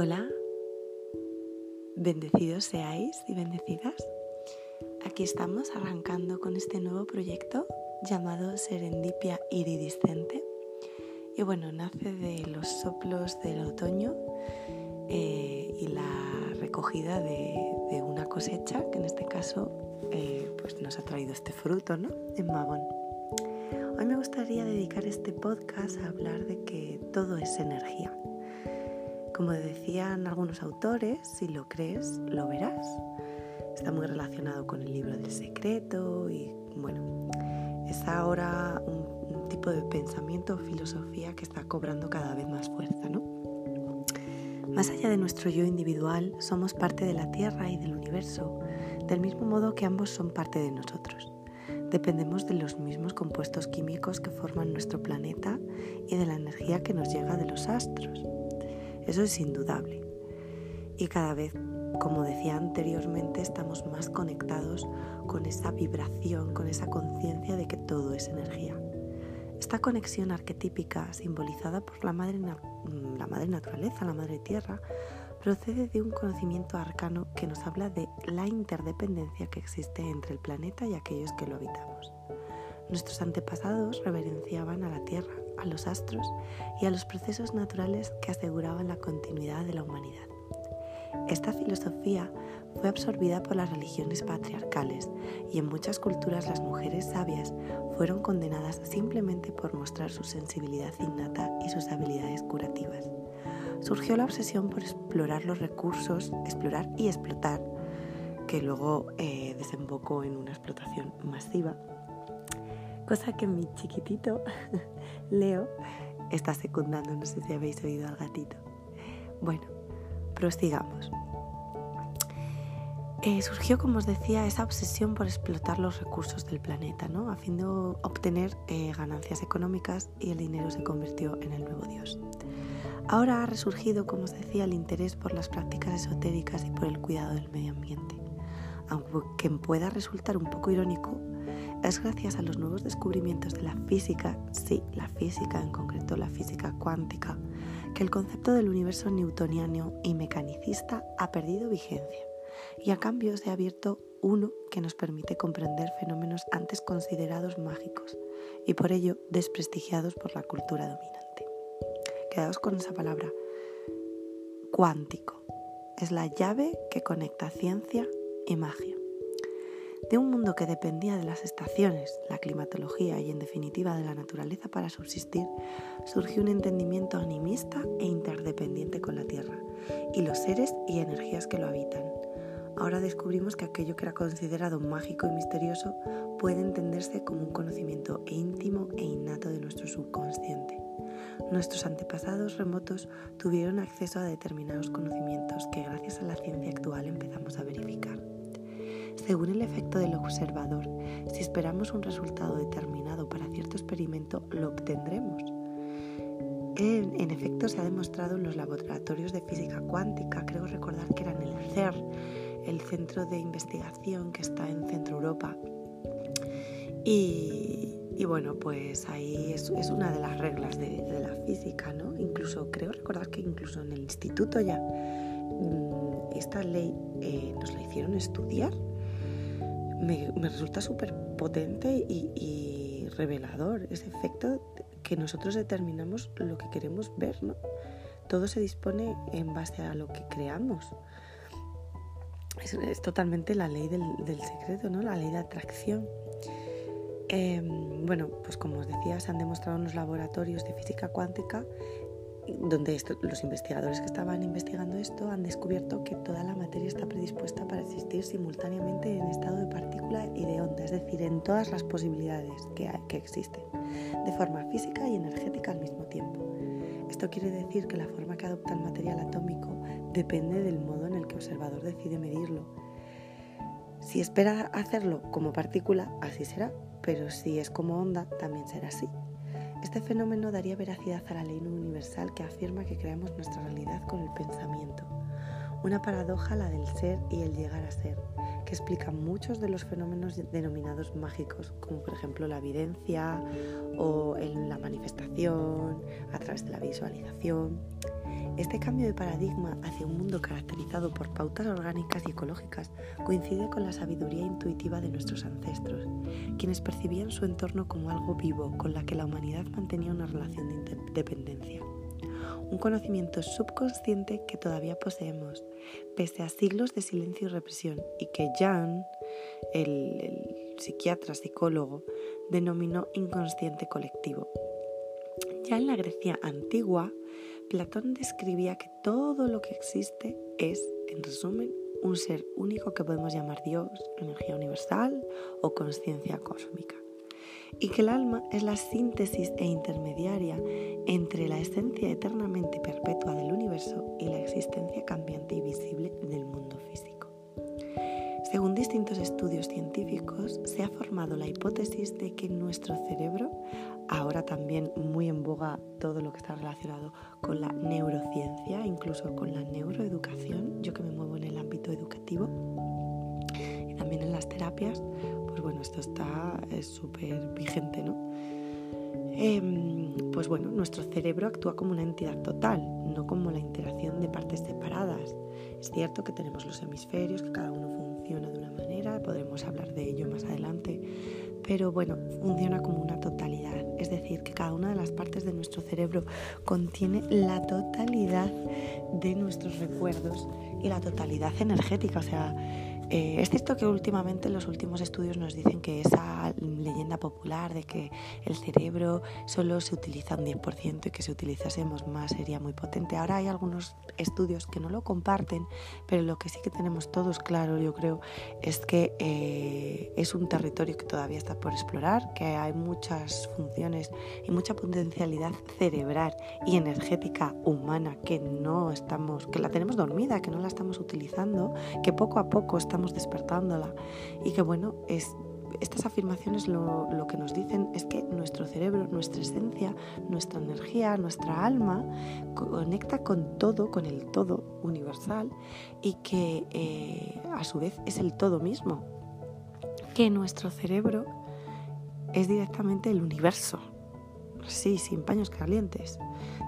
Hola, bendecidos seáis y bendecidas. Aquí estamos arrancando con este nuevo proyecto llamado Serendipia Iridiscente. Y bueno, nace de los soplos del otoño eh, y la recogida de, una cosecha que en este caso eh, pues nos ha traído este fruto, ¿no? En Magón. Hoy me gustaría dedicar este podcast a hablar de que todo es energía como decían algunos autores, si lo crees, lo verás. Está muy relacionado con el libro del secreto y bueno, es ahora un, tipo de pensamiento o filosofía que está cobrando cada vez más fuerza, ¿no? Más allá de nuestro yo individual, somos parte de la Tierra y del universo, del mismo modo que ambos son parte de nosotros. Dependemos de los mismos compuestos químicos que forman nuestro planeta y de la energía que nos llega de los astros. Eso es indudable. Y cada vez, como decía anteriormente, estamos más conectados con esa vibración, con esa conciencia de que todo es energía. Esta conexión arquetípica, simbolizada por la madre, naturaleza, la madre tierra, procede de un conocimiento arcano que nos habla de la interdependencia que existe entre el planeta y aquellos que lo habitamos. Nuestros antepasados reverenciaban a la Tierra, a los astros y a los procesos naturales que aseguraban la continuidad de la humanidad. Esta filosofía fue absorbida por las religiones patriarcales y en muchas culturas las mujeres sabias fueron condenadas simplemente por mostrar su sensibilidad innata y sus habilidades curativas. Surgió la obsesión por explorar los recursos, explorar y explotar, que luego eh, desembocó en una explotación masiva cosa que mi chiquitito Leo está secundando, no sé si habéis oído al gatito. Bueno, prosigamos. Eh, surgió, como os decía, esa obsesión por explotar los recursos del planeta, ¿no? a fin de obtener eh, ganancias económicas y el dinero se convirtió en el nuevo Dios. Ahora ha resurgido, como os decía, el interés por las prácticas esotéricas y por el cuidado del medio ambiente. Aunque pueda resultar un poco irónico, es gracias a los nuevos descubrimientos de la física, sí, la física en concreto, la física cuántica, que el concepto del universo newtoniano y mecanicista ha perdido vigencia y a cambio se ha abierto uno que nos permite comprender fenómenos antes considerados mágicos y por ello desprestigiados por la cultura dominante. Quedaos con esa palabra, cuántico. Es la llave que conecta ciencia y magia. De un mundo que dependía de las estaciones, la climatología y en definitiva de la naturaleza para subsistir, surgió un entendimiento animista e interdependiente con la Tierra y los seres y energías que lo habitan. Ahora descubrimos que aquello que era considerado mágico y misterioso puede entenderse como un conocimiento íntimo e innato de nuestro subconsciente. Nuestros antepasados remotos tuvieron acceso a determinados conocimientos que gracias a la ciencia actual empezamos a verificar según el efecto del observador. Si esperamos un resultado determinado para cierto experimento, lo obtendremos. En, efecto, se ha demostrado en los laboratorios de física cuántica, creo recordar que eran el CERN, el centro de investigación que está en Centro Europa. Y, bueno, pues ahí es, una de las reglas de, la física, ¿no? Incluso creo recordar que incluso en el instituto ya mm, esta ley eh, nos la hicieron estudiar me, resulta súper potente y, revelador ese efecto que nosotros determinamos lo que queremos ver, ¿no? Todo se dispone en base a lo que creamos. Es, totalmente la ley del, secreto, ¿no? La ley de atracción. Em, bueno, pues como os decía, se han demostrado en los laboratorios de física cuántica donde los investigadores que estaban investigando esto han descubierto que toda la materia está predispuesta para existir simultáneamente en estado de partícula y de onda, es decir, en todas las posibilidades que, que existen, de forma física y energética al mismo tiempo. Esto quiere decir que la forma que adopta el material atómico depende del modo en el que el observador decide medirlo. Si espera hacerlo como partícula, así será, pero si es como onda, también será así. Este fenómeno daría veracidad a la ley universal que afirma que creamos nuestra realidad con el pensamiento. Una paradoja la del ser y el llegar a ser, que explica muchos de los fenómenos denominados mágicos, como por ejemplo la evidencia o la manifestación a través de la visualización. Este cambio de paradigma hacia un mundo caracterizado por pautas orgánicas y ecológicas coincide con la sabiduría intuitiva de nuestros ancestros, quienes percibían su entorno como algo vivo con la que la humanidad mantenía una relación de dependencia. Un conocimiento subconsciente que todavía poseemos, pese a siglos de silencio y represión, y que Jan, el, el psiquiatra psicólogo, denominó inconsciente colectivo. Ya en la Grecia antigua, Platón describía que todo lo que existe es, en resumen, un ser único que podemos llamar Dios, energía universal o conciencia cósmica. Y que el alma es la síntesis e intermediaria entre la esencia eternamente perpetua del universo y la existencia cambiante y visible del mundo físico. Según distintos estudios científicos, se ha formado la hipótesis de que nuestro cerebro ahora también muy en boga todo lo que está relacionado con la neurociencia, incluso con la neuroeducación, yo que me muevo en el ámbito educativo también en las terapias, pues bueno, esto está súper vigente, ¿no? Em, pues bueno, nuestro cerebro actúa como una entidad total, no como la interacción de partes separadas. Es cierto que tenemos los hemisferios, que cada uno funciona de una manera, podremos hablar de ello más adelante, pero bueno, funciona como una totalidad, es decir, que cada una de las partes de nuestro cerebro contiene la totalidad de nuestros recuerdos y la totalidad energética, o sea, eh, es cierto que últimamente los últimos estudios nos dicen que esa leyenda popular de que el cerebro solo se utiliza un 10% y que si utilizásemos más sería muy potente. Ahora hay algunos estudios que no lo comparten, pero lo que sí que tenemos todos claro, yo creo, es que eh, es un territorio que todavía está por explorar, que hay muchas funciones y mucha potencialidad cerebral y energética humana que no estamos, que la tenemos dormida, que no la estamos utilizando, que poco a poco estamos despertándola y que bueno, es, estas afirmaciones lo, lo, que nos dicen es que nuestro cerebro, nuestra esencia, nuestra energía, nuestra alma conecta con todo, con el todo universal y que eh, a su vez es el todo mismo. Que nuestro cerebro es directamente el universo. Sí, sin paños calientes.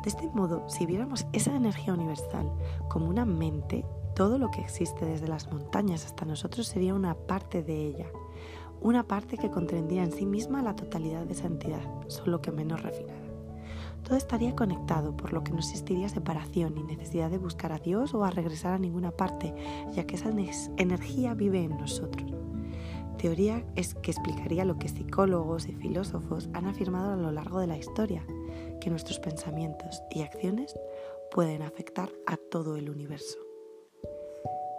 De este modo, si viéramos esa energía universal como una mente, todo lo que existe desde las montañas hasta nosotros sería una parte de ella, una parte que contendría en sí misma la totalidad de esa entidad, solo que menos refinada. Todo estaría conectado, por lo que no existiría separación ni necesidad de buscar a Dios o a regresar a ninguna parte, ya que esa energía vive en nosotros. Teoría es que explicaría lo que psicólogos y filósofos han afirmado a lo largo de la historia, que nuestros pensamientos y acciones pueden afectar a todo el universo.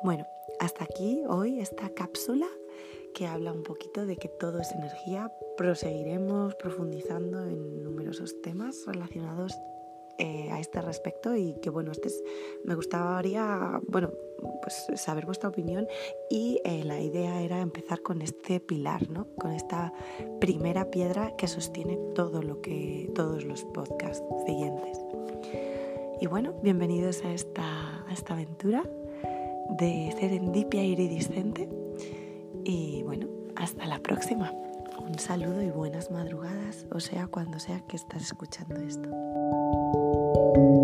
Bueno, hasta aquí hoy esta cápsula que habla un poquito de que todo es energía. Proseguiremos profundizando en numerosos temas relacionados eh, a este respecto y que bueno, este es, me gustaría bueno, pues saber vuestra opinión y eh, la idea era empezar con este pilar, ¿no? Con esta primera piedra que sostiene todo lo que todos los podcasts siguientes. Y bueno, bienvenidos a esta, a esta aventura de serendipia iridiscente. Y bueno, hasta la próxima. Un saludo y buenas madrugadas, o sea, cuando sea que estás escuchando esto. Thank you.